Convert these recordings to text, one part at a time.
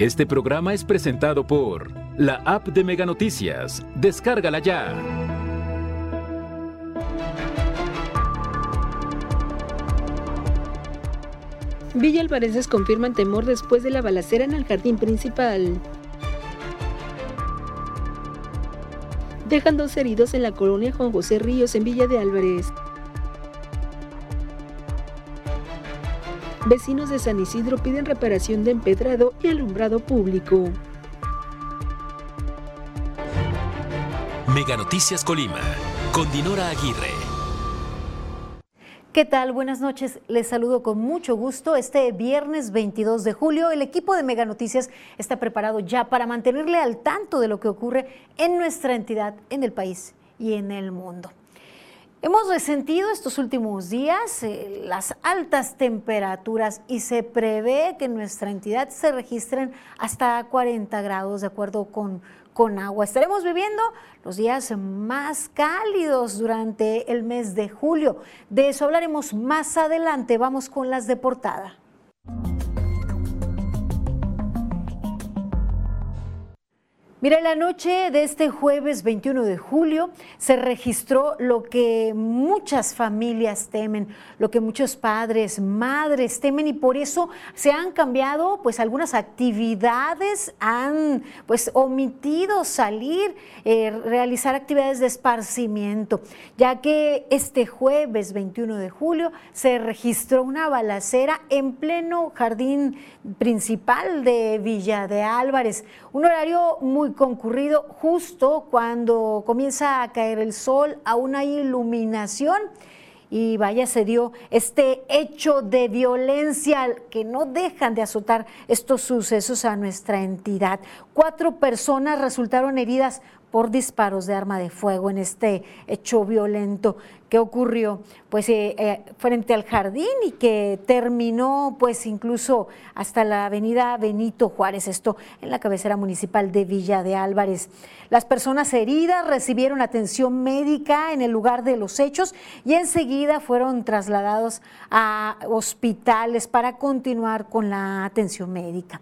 Este programa es presentado por la app de Mega Noticias. Descárgala ya. Villa Alvarenses confirman temor después de la balacera en el jardín principal. Dejan dos heridos en la colonia Juan José Ríos en Villa de Álvarez. Vecinos de San Isidro piden reparación de empedrado y alumbrado público. Mega Noticias Colima, con Dinora Aguirre. ¿Qué tal? Buenas noches. Les saludo con mucho gusto. Este viernes 22 de julio, el equipo de Mega Noticias está preparado ya para mantenerle al tanto de lo que ocurre en nuestra entidad, en el país y en el mundo. Hemos resentido estos últimos días eh, las altas temperaturas y se prevé que en nuestra entidad se registren hasta 40 grados de acuerdo con, con agua. Estaremos viviendo los días más cálidos durante el mes de julio. De eso hablaremos más adelante. Vamos con las de portada. Mira, la noche de este jueves 21 de julio se registró lo que muchas familias temen, lo que muchos padres, madres temen y por eso se han cambiado pues algunas actividades, han pues omitido salir, eh, realizar actividades de esparcimiento, ya que este jueves 21 de julio se registró una balacera en pleno jardín principal de Villa de Álvarez, un horario muy concurrido justo cuando comienza a caer el sol, a una iluminación y vaya, se dio este hecho de violencia que no dejan de azotar estos sucesos a nuestra entidad. Cuatro personas resultaron heridas por disparos de arma de fuego en este hecho violento que ocurrió pues eh, eh, frente al jardín y que terminó pues incluso hasta la avenida Benito Juárez, esto en la cabecera municipal de Villa de Álvarez. Las personas heridas recibieron atención médica en el lugar de los hechos y enseguida fueron trasladados a hospitales para continuar con la atención médica.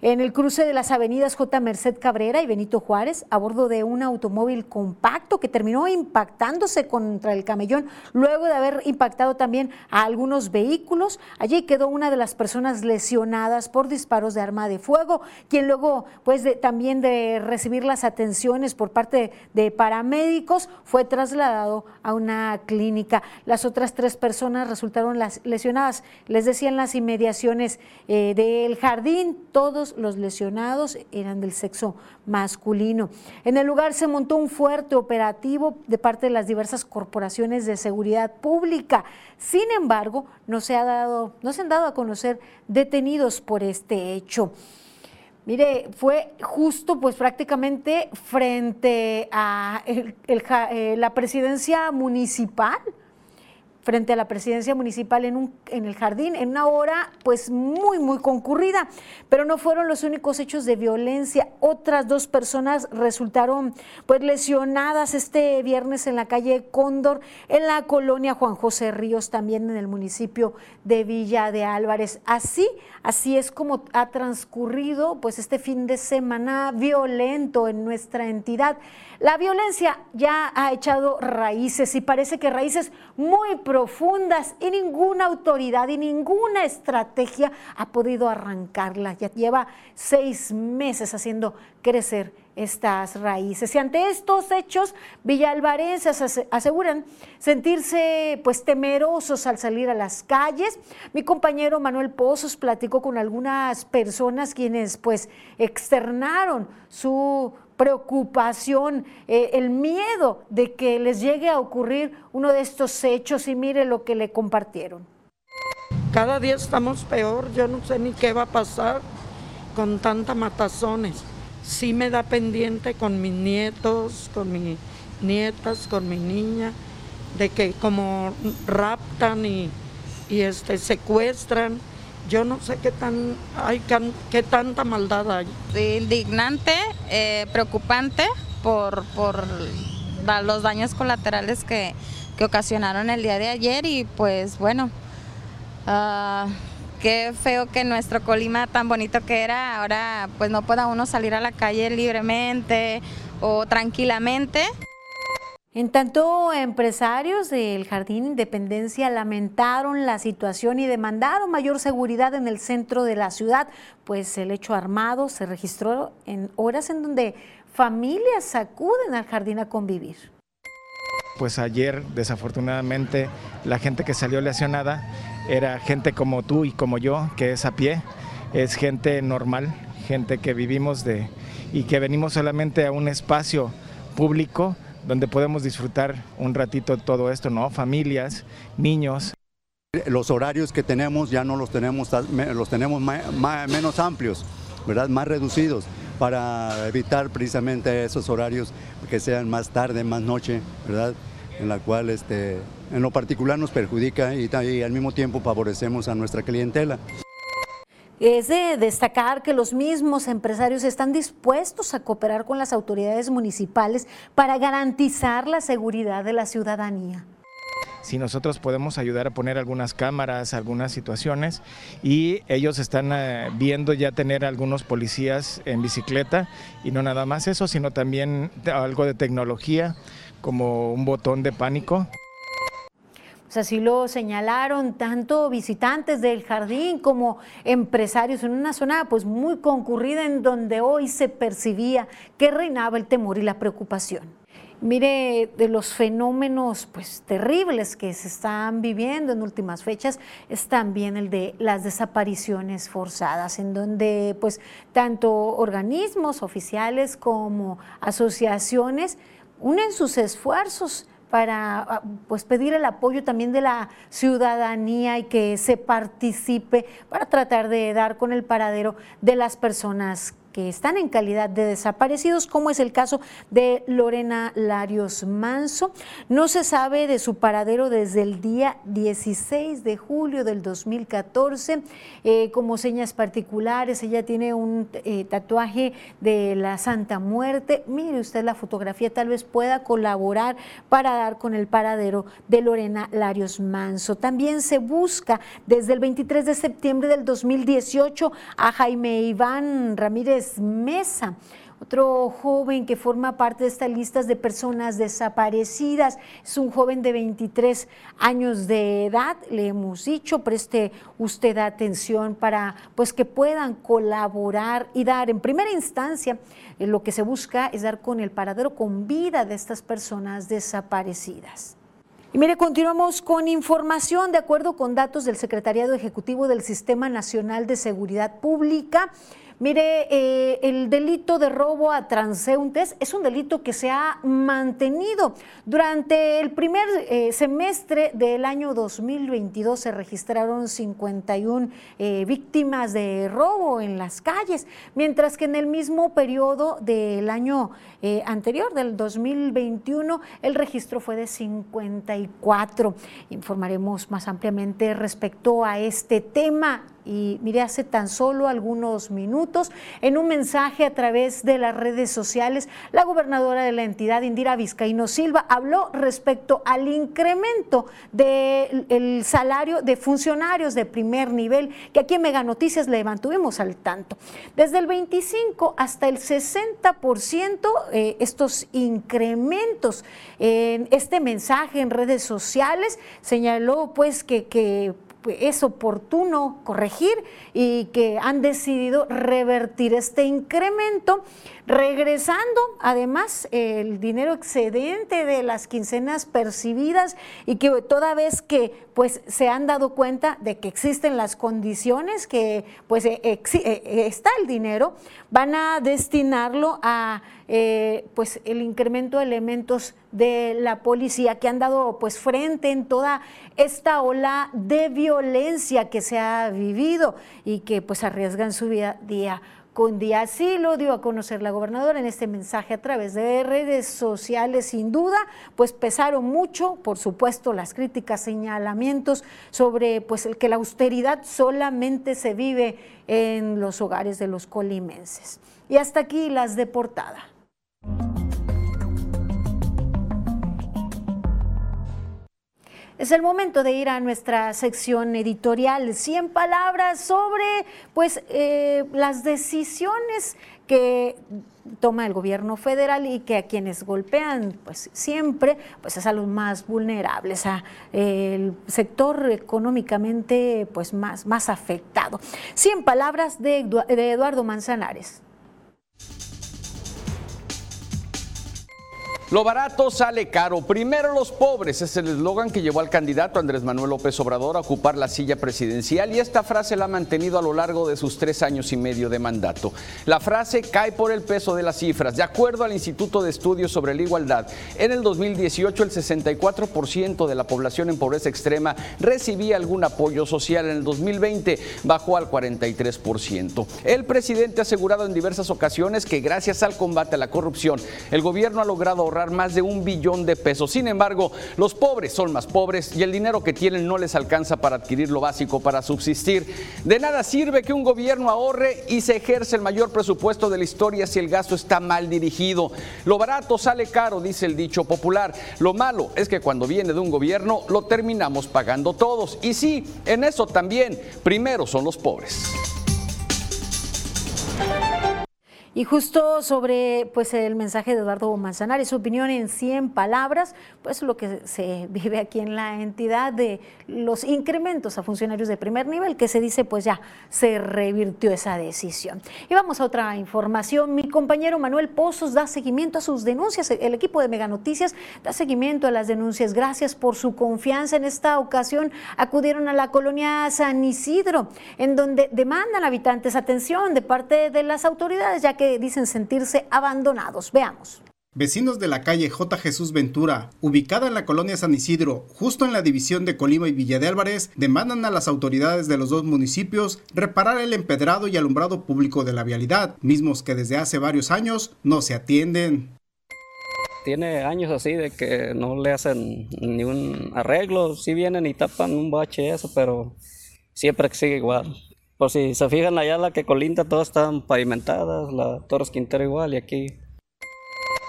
En el cruce de las avenidas J. Merced Cabrera y Benito Juárez, a bordo de un automóvil compacto que terminó impactándose contra el camellón luego de haber impactado también a algunos vehículos. Allí quedó una de las personas lesionadas por disparos de arma de fuego, quien luego, pues también de recibir las atenciones por parte de paramédicos, fue trasladado a una clínica. Las otras tres personas resultaron lesionadas, les decían las inmediaciones eh, del jardín, todos los lesionados eran del sexo masculino. En el lugar se montó un fuerte operativo de parte de las diversas corporaciones de seguridad pública. Sin embargo, no se, ha dado, no se han dado a conocer detenidos por este hecho. Mire, fue justo pues prácticamente frente a eh, la presidencia municipal frente a la presidencia municipal en, en el jardín, en una hora pues muy, muy concurrida. Pero no fueron los únicos hechos de violencia. Otras dos personas resultaron pues lesionadas este viernes en la calle Cóndor, en la colonia Juan José Ríos, también en el municipio de Villa de Álvarez. Así, así es como ha transcurrido pues este fin de semana violento en nuestra entidad. La violencia ya ha echado raíces y parece que raíces muy profundas y ninguna autoridad y ninguna estrategia ha podido arrancarla. Ya lleva seis meses haciendo crecer estas raíces. Y ante estos hechos, villalvarenses aseguran sentirse pues temerosos al salir a las calles. Mi compañero Manuel Pozos platicó con algunas personas quienes pues externaron su preocupación, eh, el miedo de que les llegue a ocurrir uno de estos hechos y mire lo que le compartieron. Cada día estamos peor, yo no sé ni qué va a pasar con tanta matazones. Sí me da pendiente con mis nietos, con mis nietas, con mi niña, de que como raptan y, y este, secuestran, yo no sé qué tan hay qué tanta maldad hay. Indignante, eh, preocupante por, por los daños colaterales que, ocasionaron el día de ayer y pues bueno, ah, qué feo que nuestro Colima tan bonito que era, ahora pues no pueda uno salir a la calle libremente o tranquilamente. En tanto, empresarios del Jardín Independencia lamentaron la situación y demandaron mayor seguridad en el centro de la ciudad, pues el hecho armado se registró en horas en donde familias acuden al jardín a convivir. Pues ayer, desafortunadamente, la gente que salió lesionada era gente como tú y como yo, que es a pie, es gente normal, gente que vivimos de y que venimos solamente a un espacio público donde podemos disfrutar un ratito todo esto, ¿no? Familias, niños. Los horarios que tenemos ya no los tenemos, los tenemos menos amplios, ¿verdad? Más reducidos para evitar precisamente esos horarios que sean más tarde, más noche, ¿verdad? En la cual este, en lo particular nos perjudica y, y al mismo tiempo favorecemos a nuestra clientela. Es de destacar que los mismos empresarios están dispuestos a cooperar con las autoridades municipales para garantizar la seguridad de la ciudadanía si nosotros podemos ayudar a poner algunas cámaras, algunas situaciones y ellos están eh, viendo ya tener algunos policías en bicicleta y no nada más eso, sino también algo de tecnología como un botón de pánico. Pues así lo señalaron tanto visitantes del jardín como empresarios en una zona pues muy concurrida en donde hoy se percibía que reinaba el temor y la preocupación. Mire, de los fenómenos pues terribles que se están viviendo en últimas fechas es también el de las desapariciones forzadas, en donde pues tanto organismos oficiales como asociaciones unen sus esfuerzos para ah, pues pedir el apoyo también de la ciudadanía y que se participe para tratar de dar con el paradero de las personas están en calidad de desaparecidos, como es el caso de Lorena Larios Manso. No se sabe de su paradero desde el día 16 de julio del 2014. Eh, como señas particulares, ella tiene un eh, tatuaje de la Santa Muerte. Mire usted la fotografía, tal vez pueda colaborar para dar con el paradero de Lorena Larios Manso. También se busca desde el 23 de septiembre del 2018 a Jaime Iván Ramírez Mesa, otro joven que forma parte de estas listas de personas desaparecidas. Es un joven de 23 años de edad, le hemos dicho, preste usted atención para pues que puedan colaborar y dar en primera instancia eh, lo que se busca es dar con el paradero con vida de estas personas desaparecidas. Y mire, continuamos con información. De acuerdo con datos del Secretariado Ejecutivo del Sistema Nacional de Seguridad Pública, Mire, eh, el delito de robo a transeúntes es un delito que se ha mantenido. Durante el primer eh, semestre del año 2022 se registraron 51 eh, víctimas de robo en las calles, mientras que en el mismo periodo del año anterior, del 2021, el registro fue de 54. Informaremos más ampliamente respecto a este tema y mire, hace tan solo algunos minutos, en un mensaje a través de las redes sociales, la gobernadora de la entidad, Indira Vizcaíno Silva, habló respecto al incremento del salario de funcionarios de primer nivel, que aquí en Mega Noticias le mantuvimos al tanto. Desde el 25 hasta el 60%, eh, estos incrementos en este mensaje en redes sociales señaló pues que es oportuno corregir y que han decidido revertir este incremento, regresando además el dinero excedente de las quincenas percibidas y que toda vez que pues se han dado cuenta de que existen las condiciones, que pues eh, eh, está el dinero, van a destinarlo a eh, pues el incremento de elementos de la policía que han dado pues frente en toda esta ola de violencia que se ha vivido y que pues arriesgan su vida día con día. Así lo dio a conocer la gobernadora en este mensaje a través de redes sociales, sin duda, pues pesaron mucho, por supuesto, las críticas, señalamientos sobre pues el que la austeridad solamente se vive en los hogares de los colimenses. Y hasta aquí las de portada. Es el momento de ir a nuestra sección editorial, 100 palabras sobre pues, eh, las decisiones que toma el gobierno federal y que a quienes golpean pues siempre pues es a los más vulnerables, a el sector económicamente pues más, más afectado. 100 palabras de, de Eduardo Manzanares. Lo barato sale caro. Primero los pobres es el eslogan que llevó al candidato Andrés Manuel López Obrador a ocupar la silla presidencial y esta frase la ha mantenido a lo largo de sus tres años y medio de mandato. La frase cae por el peso de las cifras. De acuerdo al Instituto de Estudios sobre la Igualdad, en el 2018 el 64% de la población en pobreza extrema recibía algún apoyo social. En el 2020 bajó al 43%. El presidente ha asegurado en diversas ocasiones que gracias al combate a la corrupción, el gobierno ha logrado ahorrar más de un billón de pesos. Sin embargo, los pobres son más pobres y el dinero que tienen no les alcanza para adquirir lo básico para subsistir. De nada sirve que un gobierno ahorre y se ejerce el mayor presupuesto de la historia si el gasto está mal dirigido. Lo barato sale caro, dice el dicho popular. Lo malo es que cuando viene de un gobierno lo terminamos pagando todos. Y sí, en eso también, primero son los pobres. Y justo sobre pues, el mensaje de Eduardo Manzanares, su opinión en 100 palabras, pues lo que se vive aquí en la entidad de los incrementos a funcionarios de primer nivel, que se dice pues ya se revirtió esa decisión. Y vamos a otra información. Mi compañero Manuel Pozos da seguimiento a sus denuncias. El equipo de Mega Noticias da seguimiento a las denuncias. Gracias por su confianza. En esta ocasión acudieron a la colonia San Isidro, en donde demandan habitantes atención de parte de las autoridades, ya que dicen sentirse abandonados. Veamos. Vecinos de la calle J. Jesús Ventura, ubicada en la colonia San Isidro, justo en la división de Colima y Villa de Álvarez, demandan a las autoridades de los dos municipios reparar el empedrado y alumbrado público de la vialidad, mismos que desde hace varios años no se atienden. Tiene años así de que no le hacen ni un arreglo, sí vienen y tapan un bache eso, pero siempre sigue igual. Por si se fijan allá la que colinda, todas están pavimentadas, la Torres Quintero igual y aquí.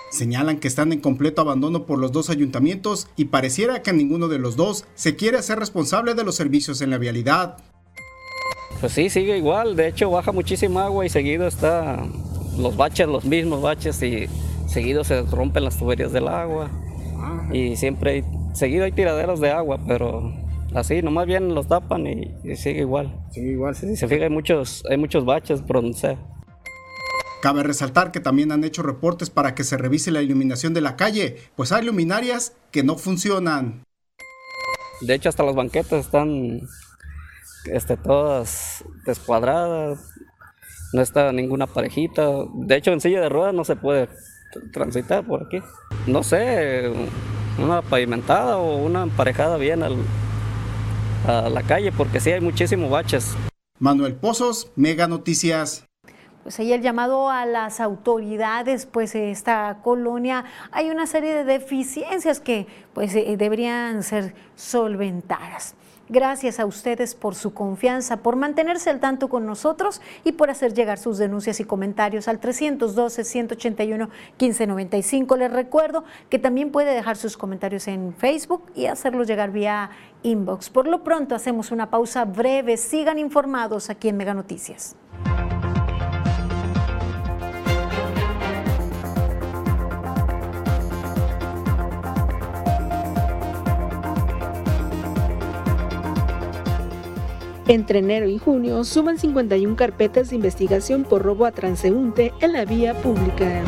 Señalan que están en completo abandono por los dos ayuntamientos y pareciera que ninguno de los dos se quiere hacer responsable de los servicios en la vialidad. Pues sí, sigue igual, de hecho baja muchísima agua y seguido está los baches, los mismos baches y seguido se rompen las tuberías del agua y siempre hay, seguido hay tiraderos de agua, pero así, nomás bien los tapan y, sigue igual. Sigue igual, sí. Se fija, hay muchos, hay muchos baches por donde Cabe resaltar que también han hecho reportes para que se revise la iluminación de la calle, pues hay luminarias que no funcionan. De hecho, hasta las banquetas están este, todas descuadradas, no está ninguna parejita. De hecho, en silla de ruedas no se puede transitar por aquí. No sé, una pavimentada o una emparejada bien al, a la calle porque sí hay muchísimos baches. Manuel Pozos, Mega Noticias. Pues ahí el llamado a las autoridades, pues esta colonia hay una serie de deficiencias que pues eh, deberían ser solventadas. Gracias a ustedes por su confianza, por mantenerse al tanto con nosotros y por hacer llegar sus denuncias y comentarios al 312-181-1595. Les recuerdo que también puede dejar sus comentarios en Facebook y hacerlos llegar vía inbox. Por lo pronto hacemos una pausa breve. Sigan informados aquí en Mega Noticias. Entre enero y junio suman 51 carpetas de investigación por robo a transeúnte en la vía pública.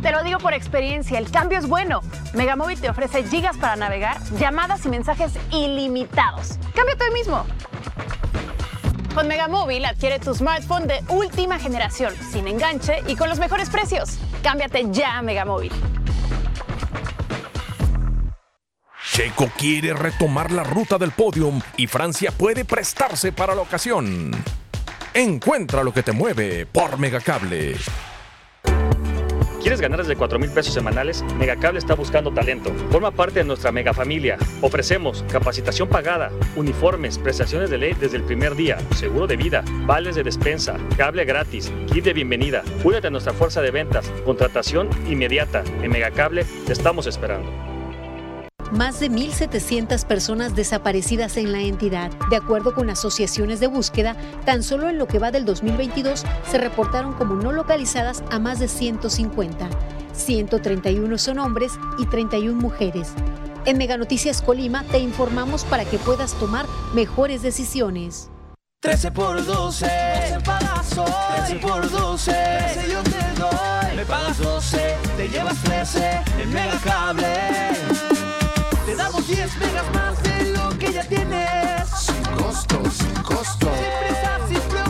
Te lo digo por experiencia, el cambio es bueno. Megamóvil te ofrece gigas para navegar, llamadas y mensajes ilimitados. Cámbiate hoy mismo. Con Megamóvil adquiere tu smartphone de última generación, sin enganche y con los mejores precios. Cámbiate ya a Megamóvil. Checo quiere retomar la ruta del podium y Francia puede prestarse para la ocasión. Encuentra lo que te mueve por Megacable. ¿Quieres ganar desde 4 mil pesos semanales? Megacable está buscando talento. Forma parte de nuestra mega familia. Ofrecemos capacitación pagada, uniformes, prestaciones de ley desde el primer día, seguro de vida, vales de despensa, cable gratis, kit de bienvenida. Únete a nuestra fuerza de ventas, contratación inmediata. En Megacable te estamos esperando. Más de 1.700 personas desaparecidas en la entidad. De acuerdo con asociaciones de búsqueda, tan solo en lo que va del 2022 se reportaron como no localizadas a más de 150. 131 son hombres y 31 mujeres. En Mega Noticias Colima te informamos para que puedas tomar mejores decisiones. 13 por 12, 12 pagas hoy. 13 por 12, 13 yo te doy. Me pagas 12, te llevas 13 en Mega Cable. Te damos 10 megas más de lo que ya tienes. Sin costo, sin costo. Sin prisa, sin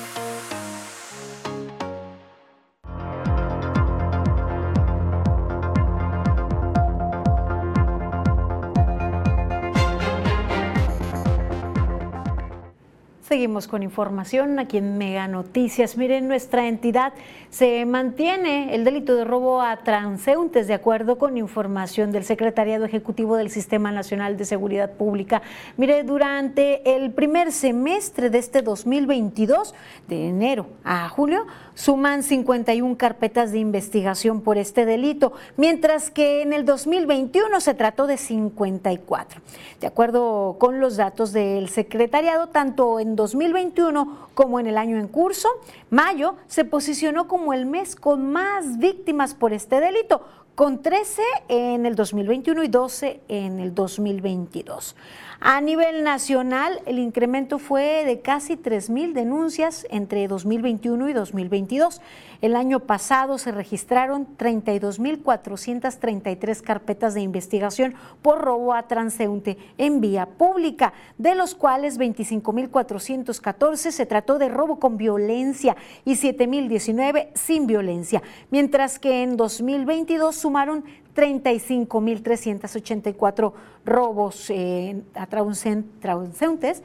Seguimos con información aquí en Mega Noticias. Miren, nuestra entidad se mantiene el delito de robo a transeúntes de acuerdo con información del Secretariado Ejecutivo del Sistema Nacional de Seguridad Pública. Mire, durante el primer semestre de este 2022, de enero a julio, suman 51 carpetas de investigación por este delito, mientras que en el 2021 se trató de 54. De acuerdo con los datos del secretariado, tanto en 2021 como en el año en curso, mayo se posicionó como el mes con más víctimas por este delito, con 13 en el 2021 y 12 en el 2022. A nivel nacional, el incremento fue de casi 3.000 denuncias entre 2021 y 2022. El año pasado se registraron 32.433 carpetas de investigación por robo a transeúnte en vía pública, de los cuales 25.414 se trató de robo con violencia y 7.019 sin violencia, mientras que en 2022 sumaron 35.384 robos eh, a transeúntes,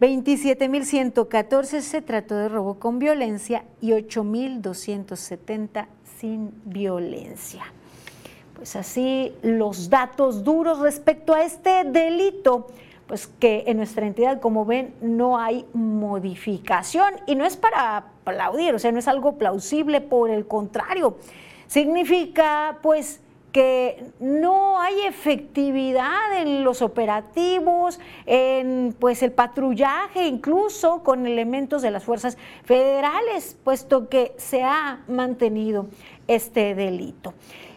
27.114 se trató de robo con violencia y 8.270 sin violencia. Pues así los datos duros respecto a este delito, pues que en nuestra entidad, como ven, no hay modificación y no es para aplaudir, o sea, no es algo plausible, por el contrario, significa pues que no hay efectividad en los operativos, en pues el patrullaje, incluso con elementos de las fuerzas federales, puesto que se ha mantenido este delito.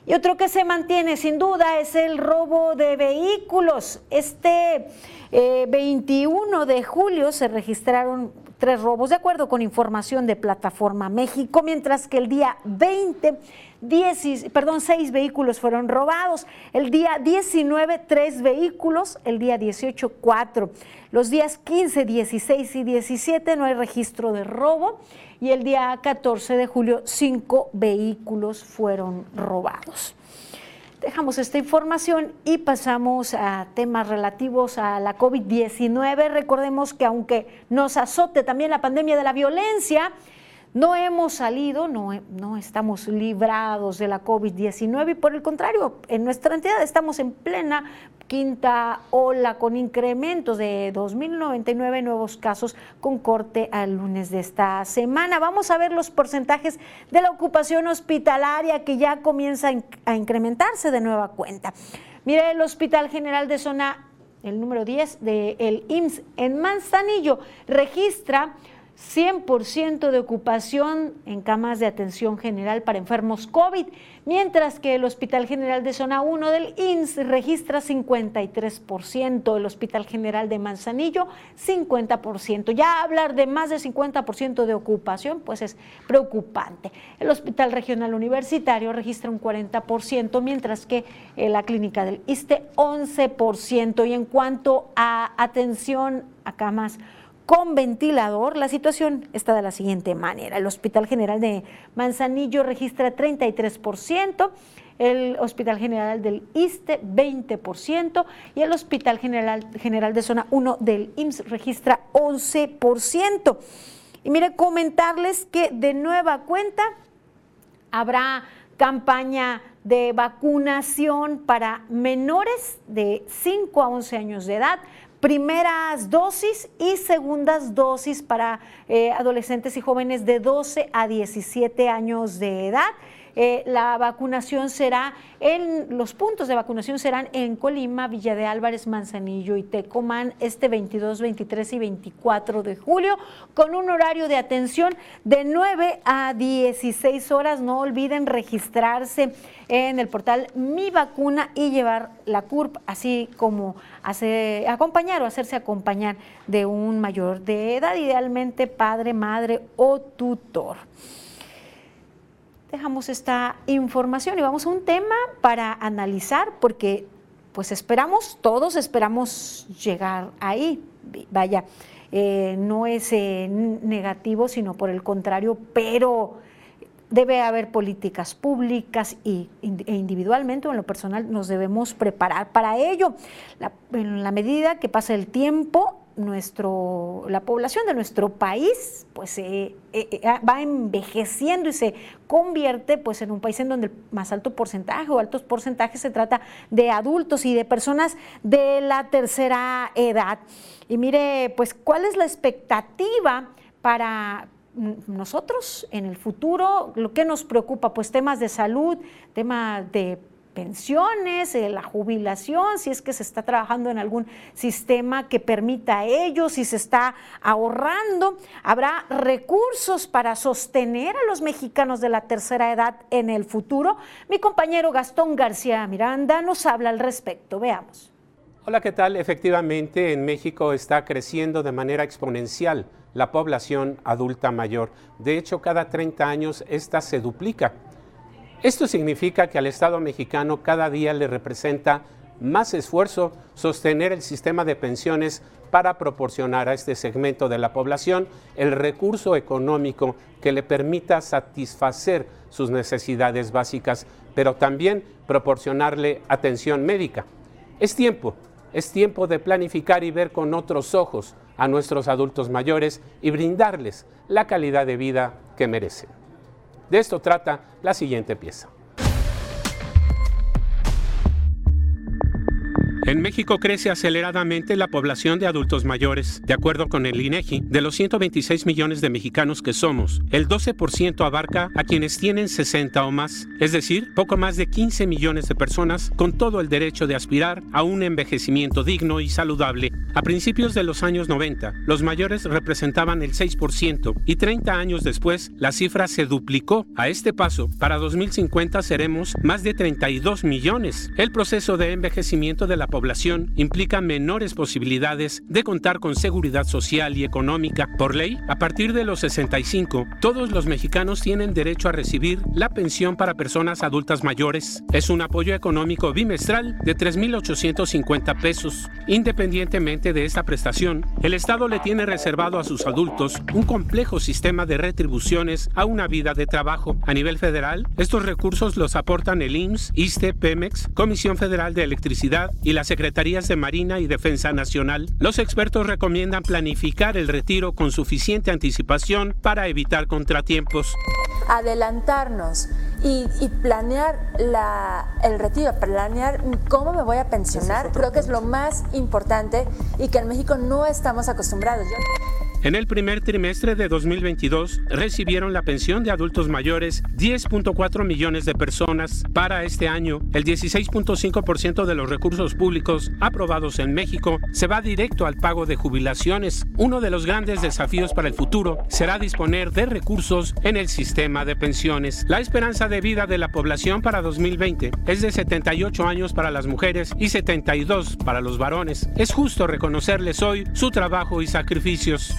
Y otro que se mantiene sin duda es el robo de vehículos. Este 21 eh, de julio se registraron tres robos, de acuerdo con información de Plataforma México, mientras que el día 20 perdón, seis vehículos fueron robados. El día 19, tres vehículos. El día 18, cuatro. Los días 15, 16 y 17 no hay registro de robo. Y el día 14 de julio, cinco vehículos fueron robados. Dejamos esta información y pasamos a temas relativos a la COVID-19. Recordemos que aunque nos azote también la pandemia de la violencia, no hemos salido, no, estamos librados de la COVID-19 y por el contrario, en nuestra entidad estamos en plena quinta ola con incrementos de 2.099 nuevos casos con corte al lunes de esta semana. Vamos a ver los porcentajes de la ocupación hospitalaria que ya comienza a incrementarse de nueva cuenta. Mire, el Hospital General de Zona, el número 10 del IMSS en Manzanillo, registra 100% de ocupación en camas de atención general para enfermos COVID, mientras que el Hospital General de Zona 1 del INS registra 53%, el Hospital General de Manzanillo 50%. Ya hablar de más de 50% de ocupación, pues es preocupante. El Hospital Regional Universitario registra un 40%, mientras que eh, la clínica del ISTE 11%. Y en cuanto a atención a camas con ventilador, la situación está de la siguiente manera. El Hospital General de Manzanillo registra 33%, el Hospital General del ISTE 20% y el Hospital General, General de Zona 1 del IMSS registra 11%. Y mire, comentarles que de nueva cuenta habrá campaña de vacunación para menores de 5 a 11 años de edad primeras dosis y segundas dosis para eh, adolescentes y jóvenes de 12 a 17 años de edad. Eh, la vacunación será en, los puntos de vacunación serán en Colima, Villa de Álvarez, Manzanillo y Tecomán este 22, 23 y 24 de julio con un horario de atención de 9 a 16 horas. No olviden registrarse en el portal Mi Vacuna y llevar la CURP, así como acompañar o hacerse acompañar de un mayor de edad, idealmente padre, madre o tutor dejamos esta información y vamos a un tema para analizar porque pues esperamos, todos esperamos llegar ahí. Vaya, eh, no es eh, negativo, sino por el contrario, pero debe haber políticas públicas y, e individualmente o en lo personal nos debemos preparar para ello. en la medida que pasa el tiempo, nuestro, la población de nuestro país pues eh, eh, eh, va envejeciendo y se convierte pues en un país en donde el más alto porcentaje o altos porcentajes se trata de adultos y de personas de la tercera edad. Y mire, pues cuál es la expectativa para nosotros en el futuro, lo que nos preocupa, pues temas de salud, temas de pensiones, eh, la jubilación, si es que se está trabajando en algún sistema que permita ello, si se está ahorrando, habrá recursos para sostener a los mexicanos de la tercera edad en el futuro. Mi compañero Gastón García Miranda nos habla al respecto. Veamos. Hola, ¿qué tal? Efectivamente, en México está creciendo de manera exponencial la población adulta mayor. De hecho, cada 30 años esta se duplica. Esto significa que al Estado mexicano cada día le representa más esfuerzo sostener el sistema de pensiones para proporcionar a este segmento de la población el recurso económico que le permita satisfacer sus necesidades básicas, pero también proporcionarle atención médica. Es tiempo, es tiempo de planificar y ver con otros ojos a nuestros adultos mayores y brindarles la calidad de vida que merecen. De esto trata la siguiente pieza. En México crece aceleradamente la población de adultos mayores. De acuerdo con el INEGI, de los 126 millones de mexicanos que somos, el 12% abarca a quienes tienen 60 o más, es decir, poco más de 15 millones de personas con todo el derecho de aspirar a un envejecimiento digno y saludable. A principios de los años 90, los mayores representaban el 6% y 30 años después la cifra se duplicó. A este paso, para 2050 seremos más de 32 millones. El proceso de envejecimiento de la población implica menores posibilidades de contar con seguridad social y económica. Por ley, a partir de los 65, todos los mexicanos tienen derecho a recibir la pensión para personas adultas mayores. Es un apoyo económico bimestral de 3.850 pesos. Independientemente de esta prestación, el Estado le tiene reservado a sus adultos un complejo sistema de retribuciones a una vida de trabajo. A nivel federal, estos recursos los aportan el IMSS, ISTE, Pemex, Comisión Federal de Electricidad y la Secretarías de Marina y Defensa Nacional, los expertos recomiendan planificar el retiro con suficiente anticipación para evitar contratiempos. Adelantarnos y, planear el retiro, planear cómo me voy a pensionar, creo que es lo más importante y que en México no estamos acostumbrados. En el primer trimestre de 2022 recibieron la pensión de adultos mayores 10.4 millones de personas. Para este año, el 16.5% de los recursos públicos aprobados en México se va directo al pago de jubilaciones. Uno de los grandes desafíos para el futuro será disponer de recursos en el sistema de pensiones. La esperanza de vida de la población para 2020 es de 78 años para las mujeres y 72 para los varones. Es justo reconocerles hoy su trabajo y sacrificios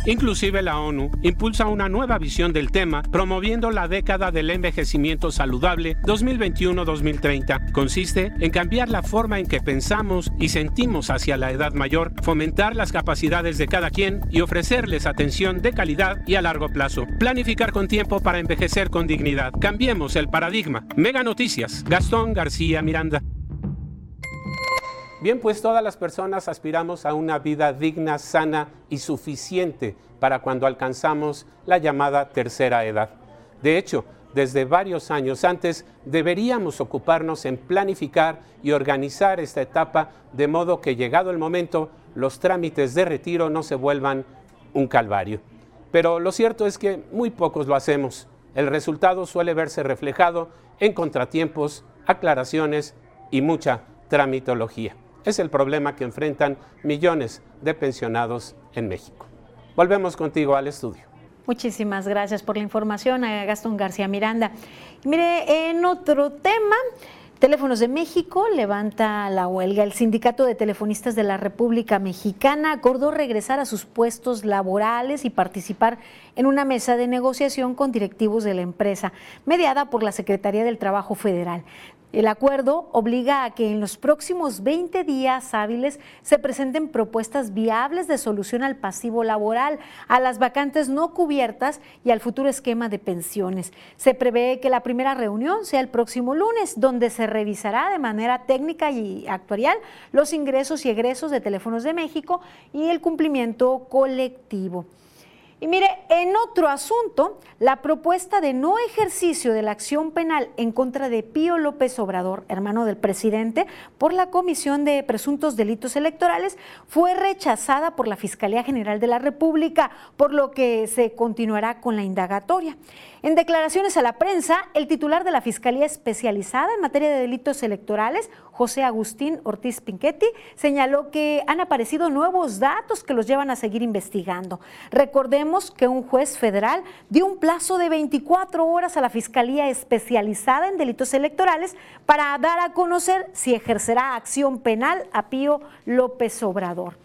Inclusive la ONU impulsa una nueva visión del tema, promoviendo la década del envejecimiento saludable 2021-2030. Consiste en cambiar la forma en que pensamos y sentimos hacia la edad mayor, fomentar las capacidades de cada quien y ofrecerles atención de calidad y a largo plazo. Planificar con tiempo para envejecer con dignidad. Cambiemos el paradigma. Mega Noticias. Gastón García Miranda. Bien, pues todas las personas aspiramos a una vida digna, sana y suficiente para cuando alcanzamos la llamada tercera edad. De hecho, desde varios años antes deberíamos ocuparnos en planificar y organizar esta etapa de modo que llegado el momento los trámites de retiro no se vuelvan un calvario. Pero lo cierto es que muy pocos lo hacemos. El resultado suele verse reflejado en contratiempos, aclaraciones y mucha tramitología. Es el problema que enfrentan millones de pensionados en México. Volvemos contigo al estudio. Muchísimas gracias por la información a Gastón García Miranda. Mire, en otro tema, Teléfonos de México levanta la huelga. El Sindicato de Telefonistas de la República Mexicana acordó regresar a sus puestos laborales y participar en una mesa de negociación con directivos de la empresa, mediada por la Secretaría del Trabajo Federal. El acuerdo obliga a que en los próximos 20 días hábiles se presenten propuestas viables de solución al pasivo laboral, a las vacantes no cubiertas y al futuro esquema de pensiones. Se prevé que la primera reunión sea el próximo lunes, donde se revisará de manera técnica y actuarial los ingresos y egresos de Teléfonos de México y el cumplimiento colectivo. Y mire, en otro asunto, la propuesta de no ejercicio de la acción penal en contra de Pío López Obrador, hermano del presidente, por la Comisión de Presuntos Delitos Electorales, fue rechazada por la Fiscalía General de la República, por lo que se continuará con la indagatoria. En declaraciones a la prensa, el titular de la Fiscalía Especializada en materia de delitos electorales, José Agustín Ortiz Pinchetti, señaló que han aparecido nuevos datos que los llevan a seguir investigando. Recordemos que un juez federal dio un plazo de 24 horas a la Fiscalía Especializada en delitos electorales para dar a conocer si ejercerá acción penal a Pío López Obrador.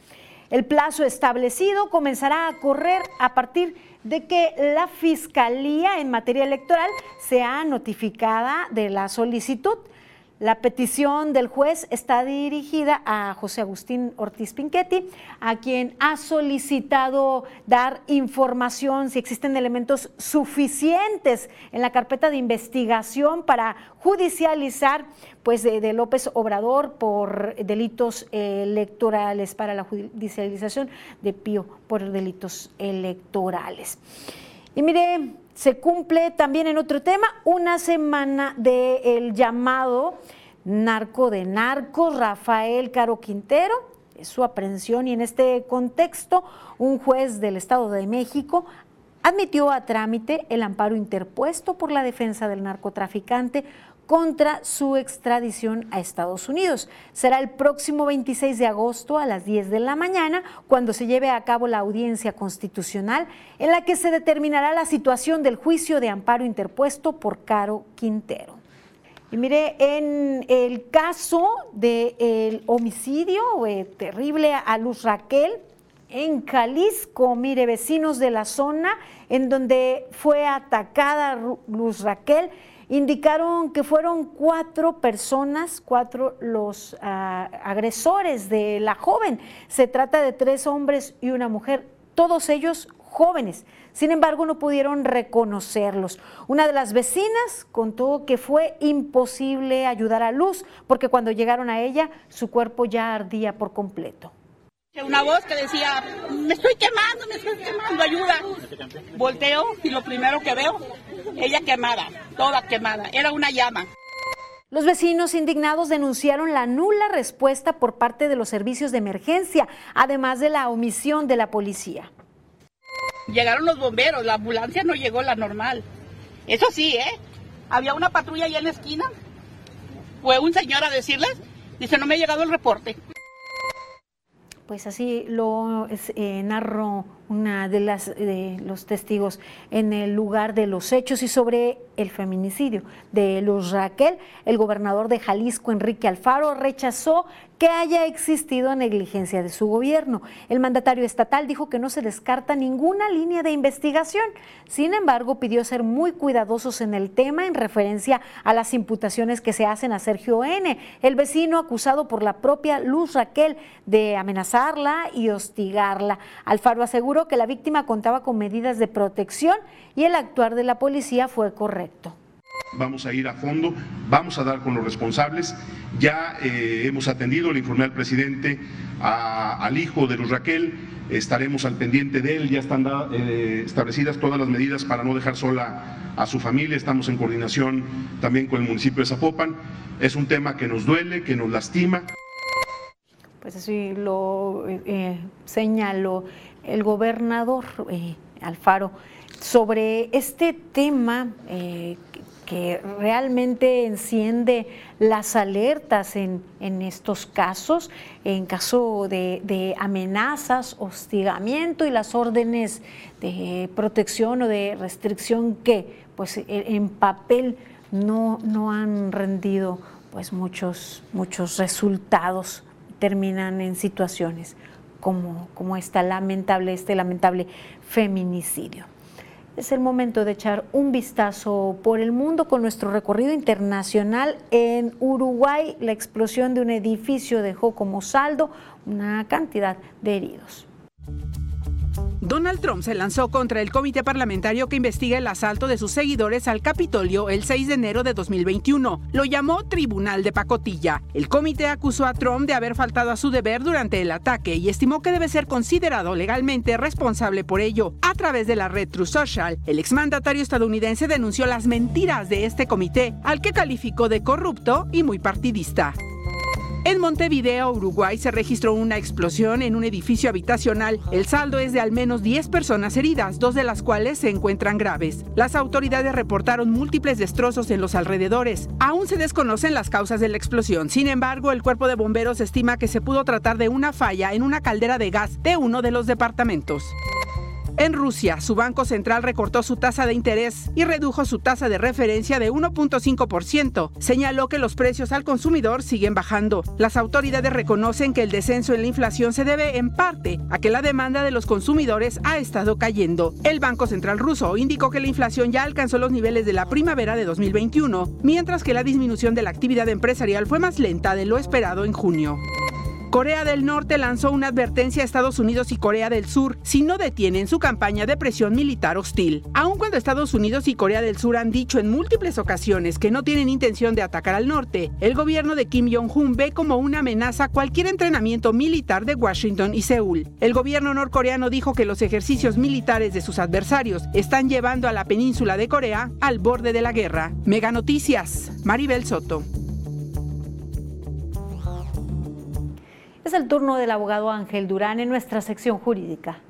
El plazo establecido comenzará a correr a partir de de que la Fiscalía en materia electoral sea notificada de la solicitud. La petición del juez está dirigida a José Agustín Ortiz Pinchetti, a quien ha solicitado dar información si existen elementos suficientes en la carpeta de investigación para judicializar pues, de, López Obrador por delitos electorales, para la judicialización de Pío por delitos electorales. Y mire, se cumple también en otro tema una semana del llamado narco de narcos, Rafael Caro Quintero, su aprehensión y en este contexto un juez del Estado de México admitió a trámite el amparo interpuesto por la defensa del narcotraficante contra su extradición a Estados Unidos. Será el próximo 26 de agosto a las 10 de la mañana cuando se lleve a cabo la audiencia constitucional en la que se determinará la situación del juicio de amparo interpuesto por Caro Quintero. Y mire, en el caso del homicidio eh, terrible a Luz Raquel, en Jalisco, mire, vecinos de la zona en donde fue atacada Luz Raquel, indicaron que fueron cuatro personas, cuatro los ah, agresores de la joven. Se trata de tres hombres y una mujer, todos ellos jóvenes. Sin embargo, no pudieron reconocerlos. Una de las vecinas contó que fue imposible ayudar a Luz porque cuando llegaron a ella, su cuerpo ya ardía por completo. Una voz que decía, me estoy quemando, me estoy quemando, ayuda. Volteo y lo primero que veo, ella quemada, toda quemada, era una llama. Los vecinos indignados denunciaron la nula respuesta por parte de los servicios de emergencia, además de la omisión de la policía. Llegaron los bomberos, la ambulancia no llegó la normal. Eso sí, ¿eh? Había una patrulla allá en la esquina. Fue un señor a decirles, dice, no me ha llegado el reporte pues así lo eh, narró una de las de los testigos en el lugar de los hechos y sobre el feminicidio de Luz Raquel, el gobernador de Jalisco Enrique Alfaro rechazó que haya existido negligencia de su gobierno. El mandatario estatal dijo que no se descarta ninguna línea de investigación. Sin embargo, pidió ser muy cuidadosos en el tema en referencia a las imputaciones que se hacen a Sergio N., el vecino acusado por la propia Luz Raquel de amenazarla y hostigarla. Alfaro aseguró que la víctima contaba con medidas de protección y el actuar de la policía fue correcto. Vamos a ir a fondo, vamos a dar con los responsables. Ya eh, hemos atendido, le informé al presidente, al hijo de Luz Raquel, estaremos al pendiente de él, ya están eh, establecidas todas las medidas para no dejar sola a su familia, estamos en coordinación también con el municipio de Zapopan. Es un tema que nos duele, que nos lastima. Pues así lo eh, señaló el gobernador Alfaro sobre este tema que realmente enciende las alertas en, estos casos, en caso de, amenazas, hostigamiento y las órdenes de protección o de restricción que pues e, en papel no, no han rendido pues muchos, muchos resultados, terminan en situaciones como, como lamentable, este lamentable feminicidio. Es el momento de echar un vistazo por el mundo con nuestro recorrido internacional. En Uruguay, la explosión de un edificio dejó como saldo una cantidad de heridos. Donald Trump se lanzó contra el comité parlamentario que investiga el asalto de sus seguidores al Capitolio el 6 de enero de 2021. Lo llamó Tribunal de Pacotilla. El comité acusó a Trump de haber faltado a su deber durante el ataque y estimó que debe ser considerado legalmente responsable por ello. A través de la red True Social, el exmandatario estadounidense denunció las mentiras de este comité, al que calificó de corrupto y muy partidista. En Montevideo, Uruguay, se registró una explosión en un edificio habitacional. El saldo es de al menos 10 personas heridas, dos de las cuales se encuentran graves. Las autoridades reportaron múltiples destrozos en los alrededores. Aún se desconocen las causas de la explosión. Sin embargo, el cuerpo de bomberos estima que se pudo tratar de una falla en una caldera de gas de uno de los departamentos. En Rusia, su Banco Central recortó su tasa de interés y redujo su tasa de referencia de 1.5%. Señaló que los precios al consumidor siguen bajando. Las autoridades reconocen que el descenso en la inflación se debe en parte a que la demanda de los consumidores ha estado cayendo. El Banco Central ruso indicó que la inflación ya alcanzó los niveles de la primavera de 2021, mientras que la disminución de la actividad empresarial fue más lenta de lo esperado en junio. Corea del Norte lanzó una advertencia a Estados Unidos y Corea del Sur si no detienen su campaña de presión militar hostil. Aun cuando Estados Unidos y Corea del Sur han dicho en múltiples ocasiones que no tienen intención de atacar al norte, el gobierno de Kim Jong-un ve como una amenaza cualquier entrenamiento militar de Washington y Seúl. El gobierno norcoreano dijo que los ejercicios militares de sus adversarios están llevando a la península de Corea al borde de la guerra. Mega Noticias, Maribel Soto. Es el turno del abogado Ángel Durán en nuestra sección jurídica.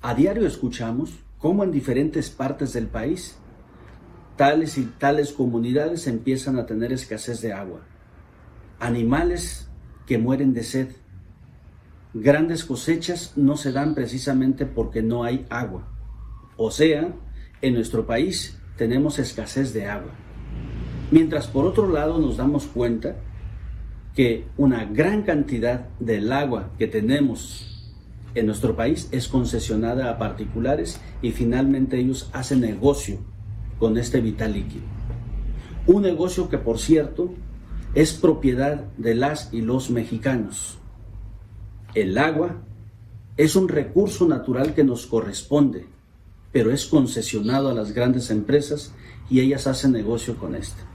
A diario escuchamos cómo en diferentes partes del país tales y tales comunidades empiezan a tener escasez de agua. Animales que mueren de sed. Grandes cosechas no se dan precisamente porque no hay agua. O sea, en nuestro país tenemos escasez de agua. Mientras por otro lado nos damos cuenta que una gran cantidad del agua que tenemos en nuestro país es concesionada a particulares y finalmente ellos hacen negocio con este vital líquido. Un negocio que por cierto es propiedad de las y los mexicanos. El agua es un recurso natural que nos corresponde, pero es concesionado a las grandes empresas y ellas hacen negocio con este.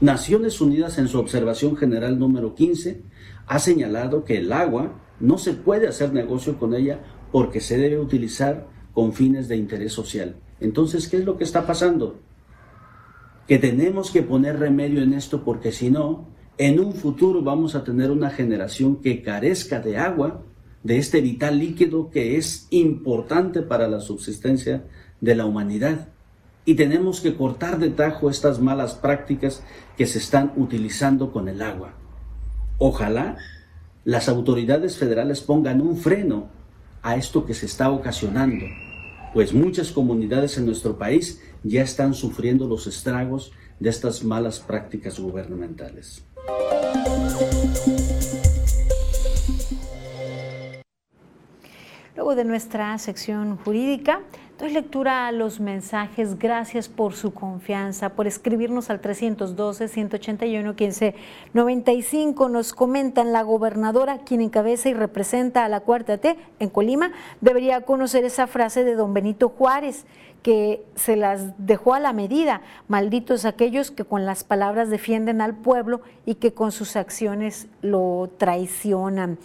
Naciones Unidas en su observación general número 15 ha señalado que el agua no se puede hacer negocio con ella porque se debe utilizar con fines de interés social. Entonces, ¿qué es lo que está pasando? Que tenemos que poner remedio en esto porque si no, en un futuro vamos a tener una generación que carezca de agua, de este vital líquido que es importante para la subsistencia de la humanidad y tenemos que cortar de tajo estas malas prácticas que se están utilizando con el agua. Ojalá las autoridades federales pongan un freno a esto que se está ocasionando, pues muchas comunidades en nuestro país ya están sufriendo los estragos de estas malas prácticas gubernamentales. Luego de nuestra sección jurídica, doy lectura a los mensajes. Gracias por su confianza, por escribirnos al 312-181-1595. Nos comentan la gobernadora, quien encabeza y representa a la Cuarta T en Colima, debería conocer esa frase de don Benito Juárez que se las dejó a la medida. Malditos aquellos que con las palabras defienden al pueblo y que con sus acciones lo traicionan.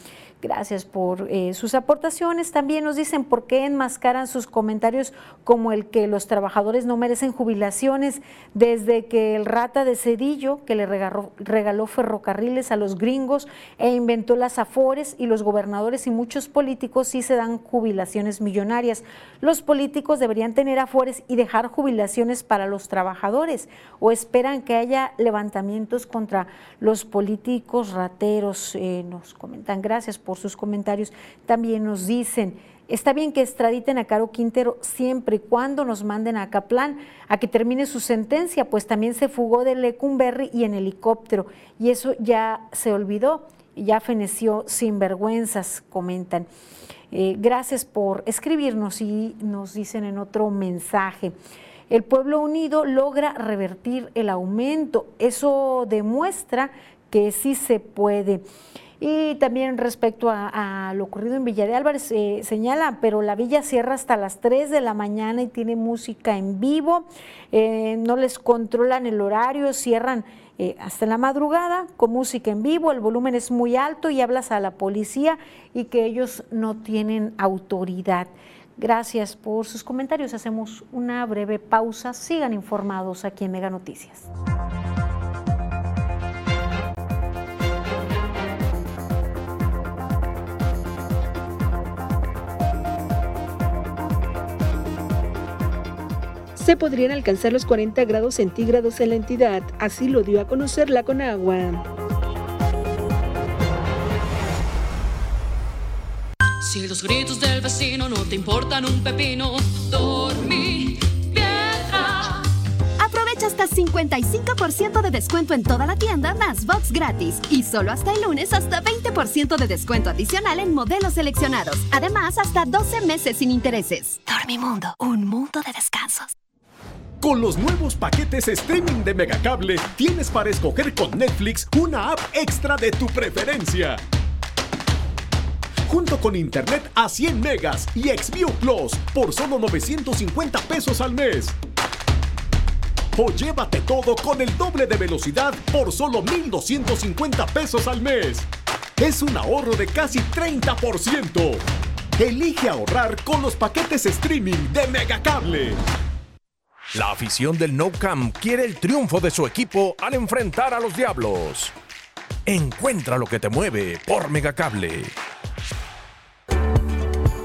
Gracias por eh, sus aportaciones. También nos dicen por qué enmascaran sus comentarios como el que los trabajadores no merecen jubilaciones desde que el rata de Cedillo, que le regaló, regaló ferrocarriles a los gringos e inventó las afores y los gobernadores y muchos políticos sí se dan jubilaciones millonarias. Los políticos deberían tener afores y dejar jubilaciones para los trabajadores o esperan que haya levantamientos contra los políticos rateros. Eh, nos comentan gracias por sus comentarios. También nos dicen, está bien que extraditen a Caro Quintero siempre y cuando nos manden a Caplan a que termine su sentencia, pues también se fugó de Lecumberri y en helicóptero, y eso ya se olvidó, ya feneció sin vergüenzas, comentan. Eh, gracias por escribirnos y nos dicen en otro mensaje. El pueblo unido logra revertir el aumento. Eso demuestra que sí se puede. Y también respecto a, lo ocurrido en Villa de Álvarez, eh, señala, pero la villa cierra hasta las 3 de la mañana y tiene música en vivo, eh, no les controlan el horario, cierran eh, hasta la madrugada con música en vivo, el volumen es muy alto y hablas a la policía y que ellos no tienen autoridad. Gracias por sus comentarios. Hacemos una breve pausa. Sigan informados aquí en Mega Noticias. Se podrían alcanzar los 40 grados centígrados en la entidad, así lo dio a conocer la Conagua. Si los gritos del vecino no te importan un pepino, dormí piedra. Aprovecha hasta 55% de descuento en toda la tienda más box gratis y solo hasta el lunes hasta 20% de descuento adicional en modelos seleccionados. Además, hasta 12 meses sin intereses. Dormimundo, un mundo de descansos. Con los nuevos paquetes streaming de Megacable, tienes para escoger con Netflix una app extra de tu preferencia. Junto con internet a 100 megas y Xview Plus por solo 950 pesos al mes. O llévate todo con el doble de velocidad por solo 1,250 pesos al mes. Es un ahorro de casi 30%. Elige ahorrar con los paquetes streaming de Megacable. La afición del No Camp quiere el triunfo de su equipo al enfrentar a los Diablos. Encuentra lo que te mueve por Megacable.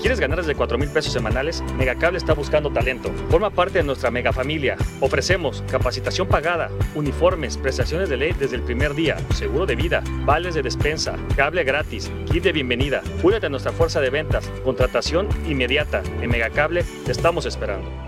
¿Quieres ganar desde 4 mil pesos semanales? Megacable está buscando talento. Forma parte de nuestra mega familia. Ofrecemos capacitación pagada, uniformes, prestaciones de ley desde el primer día, seguro de vida, vales de despensa, cable gratis, kit de bienvenida. Únete a nuestra fuerza de ventas, contratación inmediata. En Megacable te estamos esperando.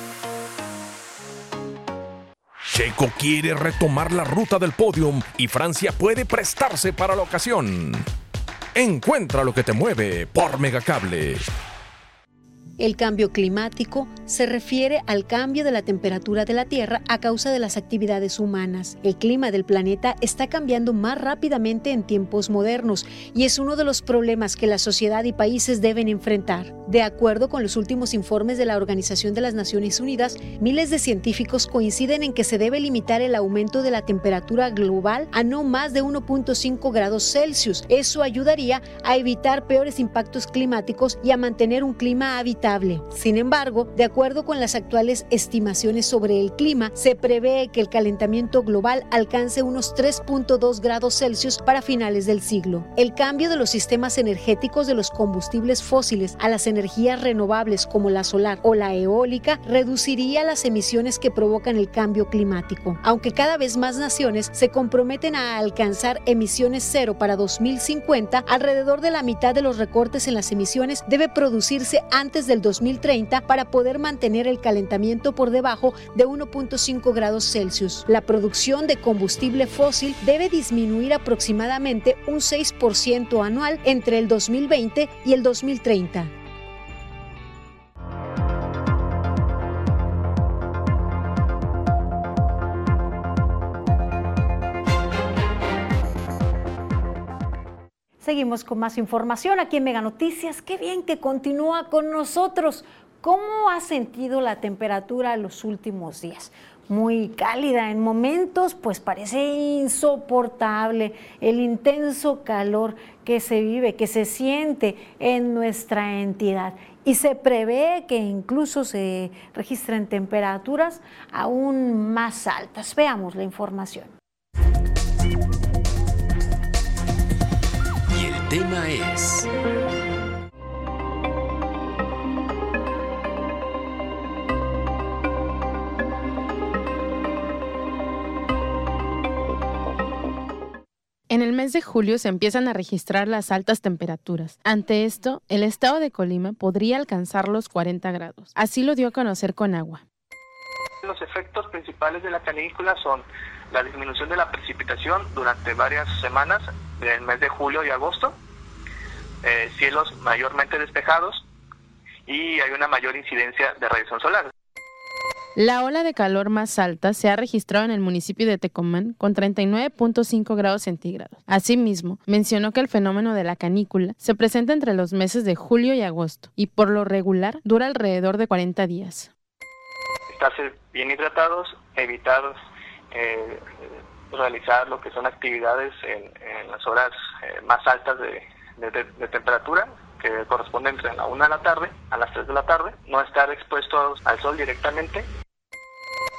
Checo quiere retomar la ruta del podium y Francia puede prestarse para la ocasión. Encuentra lo que te mueve por Megacable. El cambio climático se refiere al cambio de la temperatura de la Tierra a causa de las actividades humanas. El clima del planeta está cambiando más rápidamente en tiempos modernos y es uno de los problemas que la sociedad y países deben enfrentar. De acuerdo con los últimos informes de la Organización de las Naciones Unidas, miles de científicos coinciden en que se debe limitar el aumento de la temperatura global a no más de 1.5 grados Celsius. Eso ayudaría a evitar peores impactos climáticos y a mantener un clima habitable. Sin embargo, de acuerdo con las actuales estimaciones sobre el clima, se prevé que el calentamiento global alcance unos 3.2 grados Celsius para finales del siglo. El cambio de los sistemas energéticos de los combustibles fósiles a las energías renovables como la solar o la eólica reduciría las emisiones que provocan el cambio climático. Aunque cada vez más naciones se comprometen a alcanzar emisiones cero para 2050, alrededor de la mitad de los recortes en las emisiones debe producirse antes del 2030 para poder mantener el calentamiento por debajo de 1.5 grados Celsius. La producción de combustible fósil debe disminuir aproximadamente un 6% anual entre el 2020 y el 2030. Seguimos con más información aquí en Mega Noticias. Qué bien que continúa con nosotros. ¿Cómo ha sentido la temperatura los últimos días? Muy cálida en momentos, pues parece insoportable el intenso calor que se vive, que se siente en nuestra entidad. Y se prevé que incluso se registren temperaturas aún más altas. Veamos la información. Tema es... En el mes de julio se empiezan a registrar las altas temperaturas. Ante esto, el estado de Colima podría alcanzar los 40 grados. Así lo dio a conocer con agua. Los efectos principales de la canícula son la disminución de la precipitación durante varias semanas del mes de julio y agosto, eh, cielos mayormente despejados y hay una mayor incidencia de radiación solar. La ola de calor más alta se ha registrado en el municipio de Tecomán con 39.5 grados centígrados. Asimismo, mencionó que el fenómeno de la canícula se presenta entre los meses de julio y agosto y por lo regular dura alrededor de 40 días. Estarse bien hidratados, evitar eh, realizar lo que son actividades en, las horas eh, más altas de, temperatura, que corresponden entre la 1 de la tarde a las 3 de la tarde, no estar expuestos al sol directamente.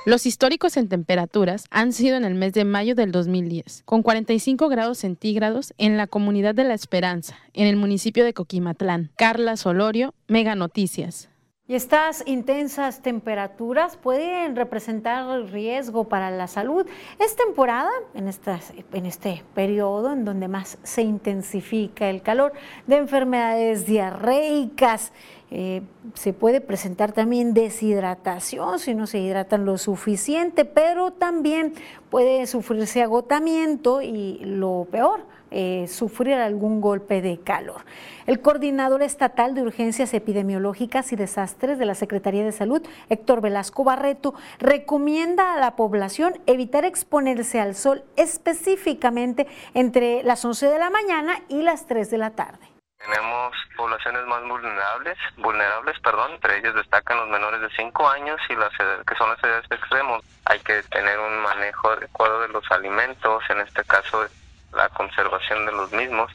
Los históricos en temperaturas han sido en el mes de mayo del 2010, con 45 grados centígrados en la comunidad de La Esperanza, en el municipio de Coquimatlán. Carla Solorio, Mega Noticias. Y estas intensas temperaturas pueden representar riesgo para la salud. Es temporada en, en este periodo en donde más se intensifica el calor de enfermedades diarreicas. Eh, se puede presentar también deshidratación si no se hidratan lo suficiente, pero también puede sufrirse agotamiento y lo peor, eh, sufrir algún golpe de calor. El coordinador estatal de urgencias epidemiológicas y desastres de la Secretaría de Salud, Héctor Velasco Barreto, recomienda a la población evitar exponerse al sol específicamente entre las 11 de la mañana y las 3 de la tarde. Tenemos poblaciones más vulnerables, vulnerables, perdón, entre ellas destacan los menores de 5 años y las que son las edades extremos. Hay que tener un manejo adecuado de los alimentos, en este caso la conservación de los mismos.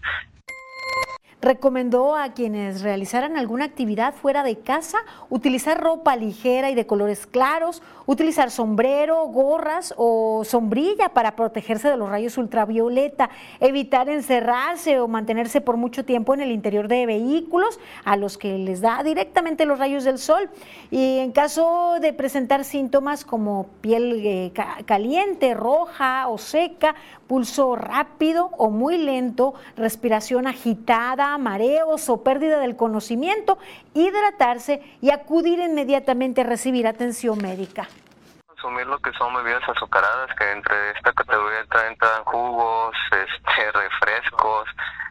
Recomendó a quienes realizaran alguna actividad fuera de casa utilizar ropa ligera y de colores claros, utilizar sombrero, gorras o sombrilla para protegerse de los rayos ultravioleta, evitar encerrarse o mantenerse por mucho tiempo en el interior de vehículos a los que les da directamente los rayos del sol. Y en caso de presentar síntomas como piel eh, caliente, roja o seca, pulso rápido o muy lento, respiración agitada, mareos o pérdida del conocimiento, hidratarse y acudir inmediatamente a recibir atención médica consumir lo que son bebidas azucaradas, que entre esta categoría entran jugos, este, refrescos,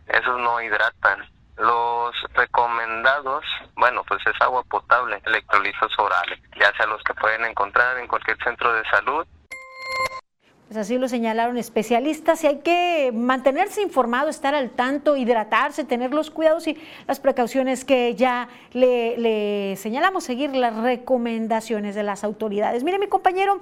esos no hidratan. Los recomendados, bueno, pues es agua potable, electrolitos orales, ya sea los que pueden encontrar en cualquier centro de salud pues así lo señalaron especialistas y hay que mantenerse informado, estar al tanto, hidratarse, tener los cuidados y las precauciones que ya le, señalamos, seguir las recomendaciones de las autoridades. Mire, mi compañero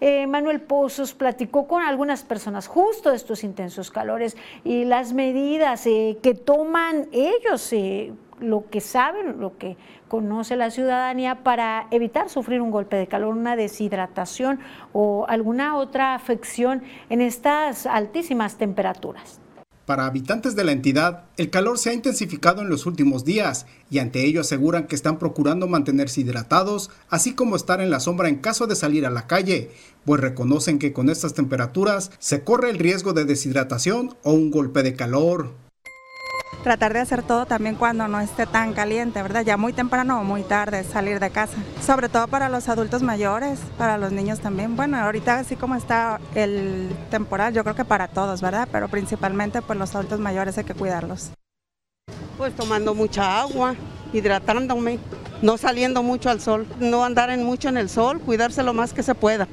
eh, Manuel Pozos platicó con algunas personas justo de estos intensos calores y las medidas eh, que toman ellos, eh, lo que saben, lo que conoce la ciudadanía para evitar sufrir un golpe de calor, una deshidratación o alguna otra afección en estas altísimas temperaturas. Para habitantes de la entidad, el calor se ha intensificado en los últimos días y ante ello aseguran que están procurando mantenerse hidratados, así como estar en la sombra en caso de salir a la calle, pues reconocen que con estas temperaturas se corre el riesgo de deshidratación o un golpe de calor tratar de hacer todo también cuando no esté tan caliente, ¿verdad? Ya muy temprano o muy tarde salir de casa. Sobre todo para los adultos mayores, para los niños también. Bueno, ahorita así como está el temporal, yo creo que para todos, ¿verdad? Pero principalmente pues los adultos mayores hay que cuidarlos. Pues tomando mucha agua, hidratándome, no saliendo mucho al sol, no andar en mucho en el sol, cuidarse lo más que se pueda.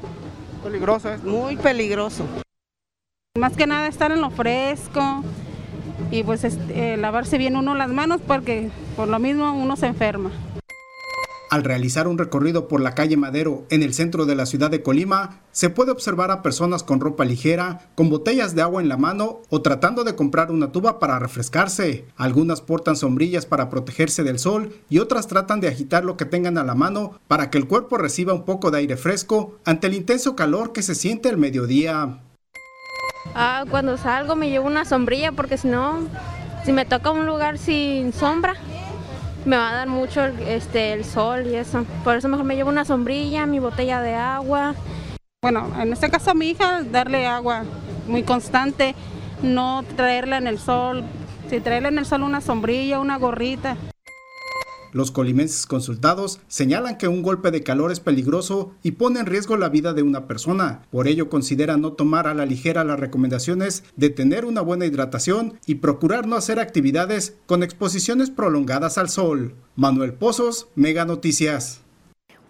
Peligroso, ¿eh? Muy peligroso. Más que nada estar en lo fresco, y pues este, lavarse bien uno las manos porque por lo mismo uno se enferma. Al realizar un recorrido por la calle Madero en el centro de la ciudad de Colima, se puede observar a personas con ropa ligera, con botellas de agua en la mano o tratando de comprar una tuba para refrescarse. Algunas portan sombrillas para protegerse del sol y otras tratan de agitar lo que tengan a la mano para que el cuerpo reciba un poco de aire fresco ante el intenso calor que se siente al mediodía. Ah, cuando salgo me llevo una sombrilla porque si no, si me toca un lugar sin sombra, me va a dar mucho este, el sol y eso. Por eso mejor me llevo una sombrilla, mi botella de agua. Bueno, en este caso a mi hija, darle agua muy constante, no traerla en el sol. Si traerla en el sol una sombrilla, una gorrita. Los colimenses consultados señalan que un golpe de calor es peligroso y pone en riesgo la vida de una persona. Por ello consideran no tomar a la ligera las recomendaciones de tener una buena hidratación y procurar no hacer actividades con exposiciones prolongadas al sol. Manuel Pozos, Mega Noticias.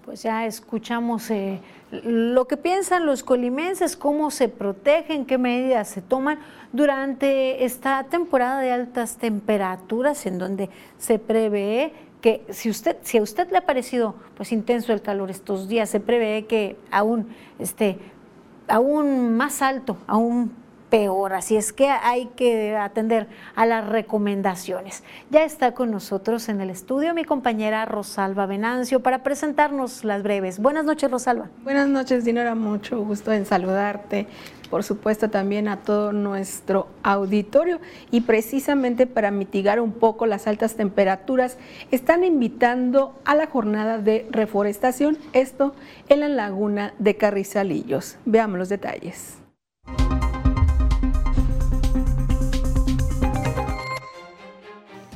Pues ya escuchamos eh, lo que piensan los colimenses, cómo se protegen, qué medidas se toman durante esta temporada de altas temperaturas en donde se prevé que si, usted, si a usted le ha parecido pues intenso el calor estos días, se prevé que aún, este, aún más alto, aún peor. Así es que hay que atender a las recomendaciones. Ya está con nosotros en el estudio mi compañera Rosalba Venancio para presentarnos las breves. Buenas noches, Rosalba. Buenas noches, Dinora. Mucho gusto en saludarte por supuesto también a todo nuestro auditorio y precisamente para mitigar un poco las altas temperaturas están invitando a la jornada de reforestación, esto en la laguna de Carrizalillos. Veamos los detalles.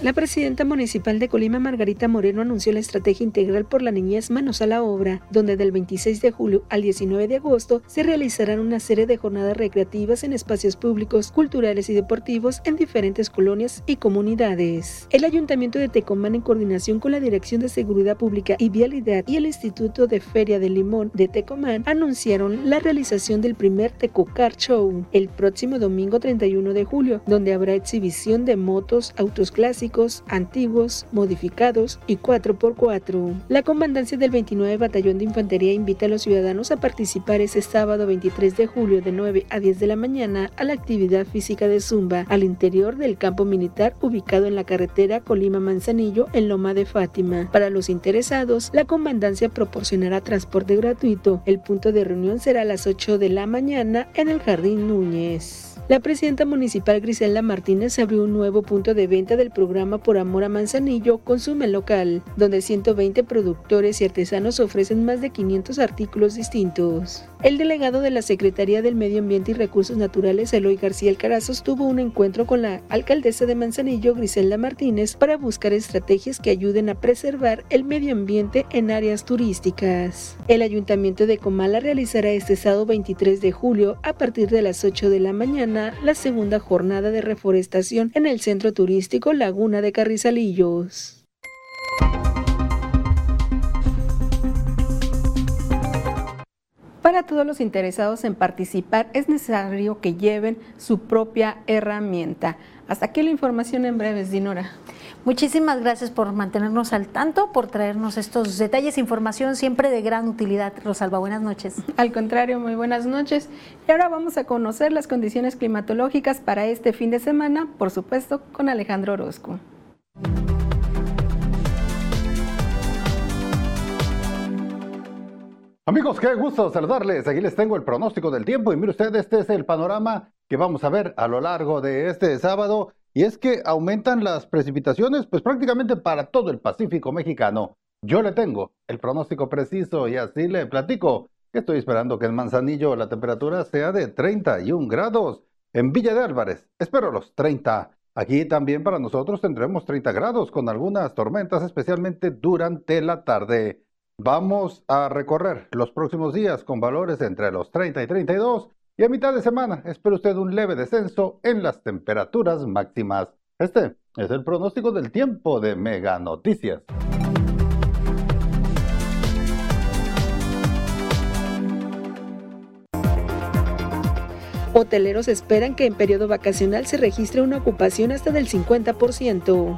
La presidenta municipal de Colima, Margarita Moreno, anunció la estrategia integral por la niñez Manos a la Obra, donde del 26 de julio al 19 de agosto se realizarán una serie de jornadas recreativas en espacios públicos, culturales y deportivos en diferentes colonias y comunidades. El Ayuntamiento de Tecomán, en coordinación con la Dirección de Seguridad Pública y Vialidad y el Instituto de Feria de Limón de Tecomán, anunciaron la realización del primer Tecocar Show el próximo domingo 31 de julio, donde habrá exhibición de motos, autos clásicos, antiguos, modificados y 4x4. La comandancia del 29 Batallón de Infantería invita a los ciudadanos a participar ese sábado 23 de julio de 9 a 10 de la mañana a la actividad física de Zumba al interior del campo militar ubicado en la carretera Colima-Manzanillo en Loma de Fátima. Para los interesados, la comandancia proporcionará transporte gratuito. El punto de reunión será a las 8 de la mañana en el Jardín Núñez. La presidenta municipal Griselda Martínez abrió un nuevo punto de venta del programa Por Amor a Manzanillo Consume Local, donde 120 productores y artesanos ofrecen más de 500 artículos distintos. El delegado de la Secretaría del Medio Ambiente y Recursos Naturales, Eloy García Alcarazos, tuvo un encuentro con la alcaldesa de Manzanillo, Griselda Martínez, para buscar estrategias que ayuden a preservar el medio ambiente en áreas turísticas. El Ayuntamiento de Comala realizará este sábado 23 de julio, a partir de las 8 de la mañana, la segunda jornada de reforestación en el centro turístico Laguna de Carrizalillos. Para todos los interesados en participar es necesario que lleven su propia herramienta. Hasta aquí la información en breves, Dinora. Muchísimas gracias por mantenernos al tanto, por traernos estos detalles, información siempre de gran utilidad. Rosalba, buenas noches. Al contrario, muy buenas noches. Y ahora vamos a conocer las condiciones climatológicas para este fin de semana, por supuesto, con Alejandro Orozco. Amigos, qué gusto saludarles. Aquí les tengo el pronóstico del tiempo y mire usted, este es el panorama que vamos a ver a lo largo de este sábado y es que aumentan las precipitaciones pues prácticamente para todo el Pacífico mexicano. Yo le tengo el pronóstico preciso y así le platico estoy esperando que en Manzanillo la temperatura sea de 31 grados. En Villa de Álvarez espero los 30. Aquí también para nosotros tendremos 30 grados con algunas tormentas especialmente durante la tarde. Vamos a recorrer los próximos días con valores entre los 30 y 32 y a mitad de semana espera usted un leve descenso en las temperaturas máximas. Este es el pronóstico del tiempo de Mega Noticias. Hoteleros esperan que en periodo vacacional se registre una ocupación hasta del 50%.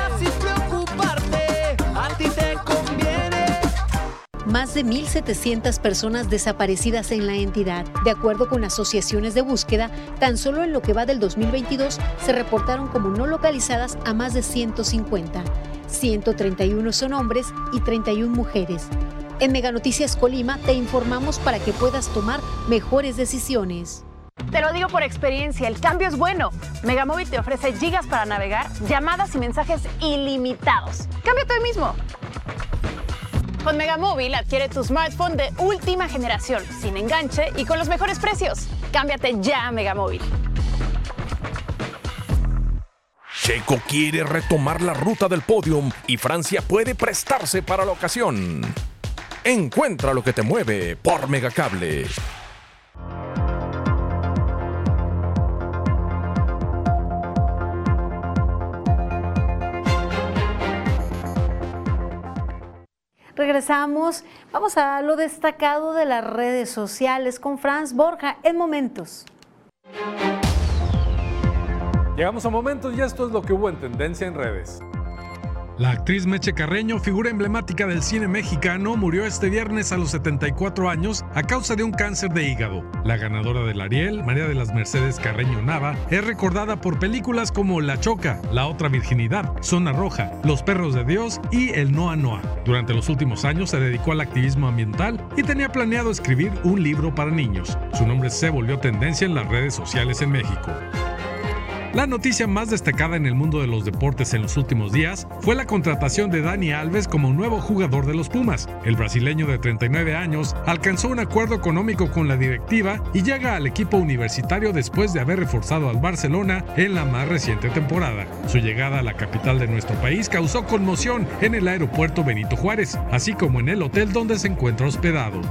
Más de 1.700 personas desaparecidas en la entidad. De acuerdo con asociaciones de búsqueda, tan solo en lo que va del 2022 se reportaron como no localizadas a más de 150. 131 son hombres y 31 mujeres. En Mega Noticias Colima te informamos para que puedas tomar mejores decisiones. Te lo digo por experiencia, el cambio es bueno. Megamóvil te ofrece gigas para navegar, llamadas y mensajes ilimitados. Cámbiate hoy mismo. Con Megamóvil adquiere tu smartphone de última generación, sin enganche y con los mejores precios. Cámbiate ya a Megamóvil. Checo quiere retomar la ruta del podium y Francia puede prestarse para la ocasión. Encuentra lo que te mueve por Megacable. Regresamos, vamos a lo destacado de las redes sociales con Franz Borja en momentos. Llegamos a momentos y esto es lo que hubo en tendencia en redes. La actriz Meche Carreño, figura emblemática del cine mexicano, murió este viernes a los 74 años a causa de un cáncer de hígado. La ganadora del Ariel, María de las Mercedes Carreño Nava, es recordada por películas como La Choca, La Otra Virginidad, Zona Roja, Los Perros de Dios y El Noa Noa. Durante los últimos años se dedicó al activismo ambiental y tenía planeado escribir un libro para niños. Su nombre se volvió tendencia en las redes sociales en México. La noticia más destacada en el mundo de los deportes en los últimos días fue la contratación de Dani Alves como nuevo jugador de los Pumas. El brasileño de 39 años alcanzó un acuerdo económico con la directiva y llega al equipo universitario después de haber reforzado al Barcelona en la más reciente temporada. Su llegada a la capital de nuestro país causó conmoción en el aeropuerto Benito Juárez, así como en el hotel donde se encuentra hospedado.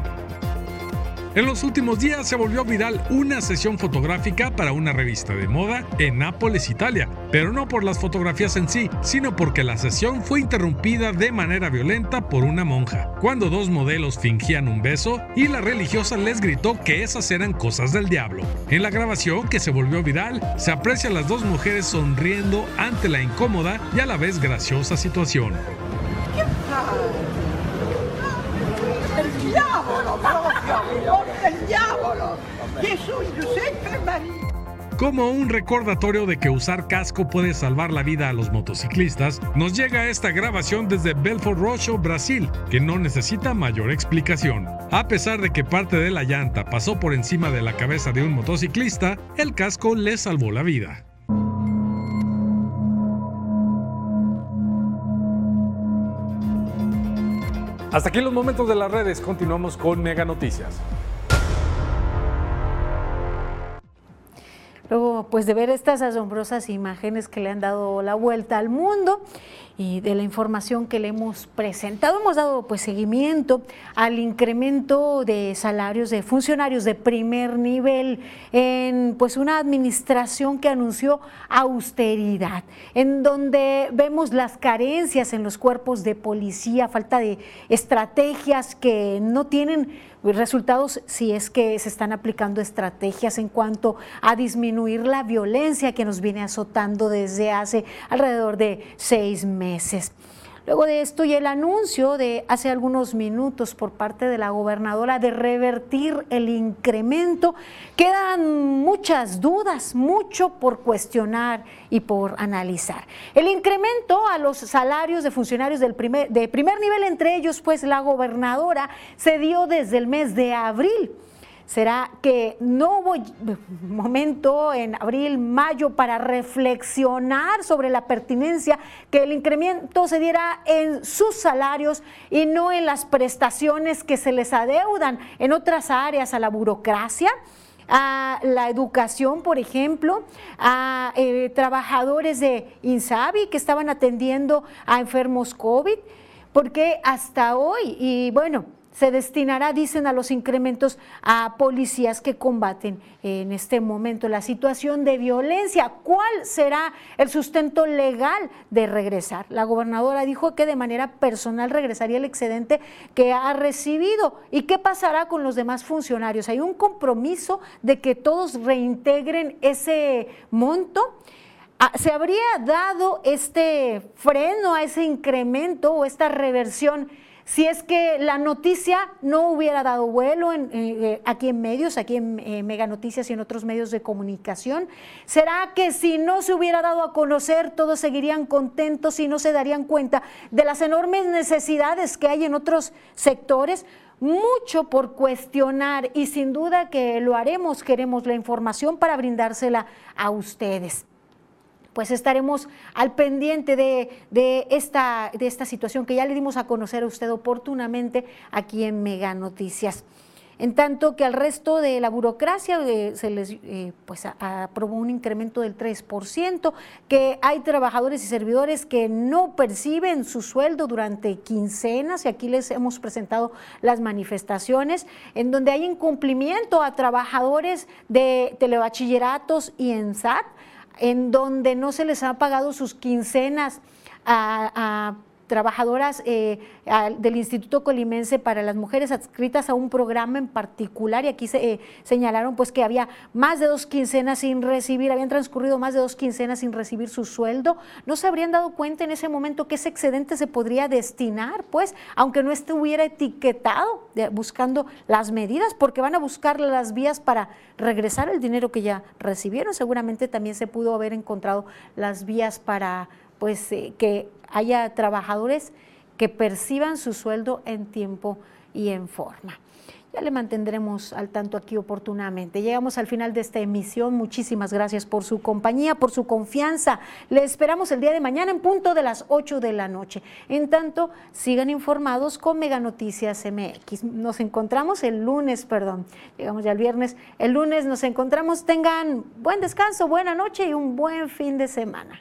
En los últimos días se volvió viral una sesión fotográfica para una revista de moda en Nápoles, Italia, pero no por las fotografías en sí, sino porque la sesión fue interrumpida de manera violenta por una monja, cuando dos modelos fingían un beso y la religiosa les gritó que esas eran cosas del diablo. En la grabación, que se volvió viral, se aprecia a las dos mujeres sonriendo ante la incómoda y a la vez graciosa situación. Como un recordatorio de que usar casco puede salvar la vida a los motociclistas, nos llega esta grabación desde Belfort Roxo, Brasil, que no necesita mayor explicación. A pesar de que parte de la llanta pasó por encima de la cabeza de un motociclista, el casco le salvó la vida. Hasta aquí los momentos de las redes. Continuamos con Mega Noticias. Luego, pues de ver estas asombrosas imágenes que le han dado la vuelta al mundo y de la información que le hemos presentado, hemos dado pues seguimiento al incremento de salarios de funcionarios de primer nivel en pues una administración que anunció austeridad, en donde vemos las carencias en los cuerpos de policía, falta de estrategias que no tienen resultados si es que se están aplicando estrategias en cuanto a disminuir la violencia que nos viene azotando desde hace alrededor de seis meses. Luego de esto y el anuncio de hace algunos minutos por parte de la gobernadora de revertir el incremento, quedan muchas dudas, mucho por cuestionar y por analizar. El incremento a los salarios de funcionarios del primer, de primer nivel, entre ellos pues la gobernadora, se dio desde el mes de abril. ¿Será que no hubo momento en abril, mayo para reflexionar sobre la pertinencia que el incremento se diera en sus salarios y no en las prestaciones que se les adeudan en otras áreas a la burocracia? a la educación, por ejemplo, a eh, trabajadores de INSABI que estaban atendiendo a enfermos COVID, porque hasta hoy, y bueno, se destinará, dicen, a los incrementos a policías que combaten en este momento la situación de violencia. ¿Cuál será el sustento legal de regresar? La gobernadora dijo que de manera personal regresaría el excedente que ha recibido. ¿Y qué pasará con los demás funcionarios? ¿Hay un compromiso de que todos reintegren ese monto? Ah, ¿Se habría dado este freno a ese incremento o esta reversión? Si es que la noticia no hubiera dado vuelo en, eh, aquí en medios, aquí en eh, Mega Noticias y en otros medios de comunicación? ¿Será que si no se hubiera dado a conocer, todos seguirían contentos y no se darían cuenta de las enormes necesidades que hay en otros sectores? Mucho por cuestionar y sin duda que lo haremos, queremos la información para brindársela a ustedes pues estaremos al pendiente de, esta, de esta situación que ya le dimos a conocer a usted oportunamente aquí en Mega Noticias. En tanto que al resto de la burocracia eh, se les eh, pues, aprobó un incremento del 3%, que hay trabajadores y servidores que no perciben su sueldo durante quincenas, y aquí les hemos presentado las manifestaciones, en donde hay incumplimiento a trabajadores de telebachilleratos y en SAT en donde no se les ha pagado sus quincenas a, trabajadoras eh, del Instituto Colimense para las mujeres adscritas a un programa en particular y aquí se eh, señalaron pues que había más de dos quincenas sin recibir, habían transcurrido más de dos quincenas sin recibir su sueldo, no se habrían dado cuenta en ese momento que ese excedente se podría destinar pues, aunque no estuviera etiquetado buscando las medidas, porque van a buscar las vías para regresar el dinero que ya recibieron, seguramente también se pudo haber encontrado las vías para pues eh, que haya trabajadores que perciban su sueldo en tiempo y en forma. Ya le mantendremos al tanto aquí oportunamente. Llegamos al final de esta emisión. Muchísimas gracias por su compañía, por su confianza. Le esperamos el día de mañana en punto de las 8 de la noche. En tanto, sigan informados con Mega Noticias MX. Nos encontramos el lunes, perdón. Llegamos ya el viernes. El lunes nos encontramos. Tengan buen descanso, buena noche y un buen fin de semana.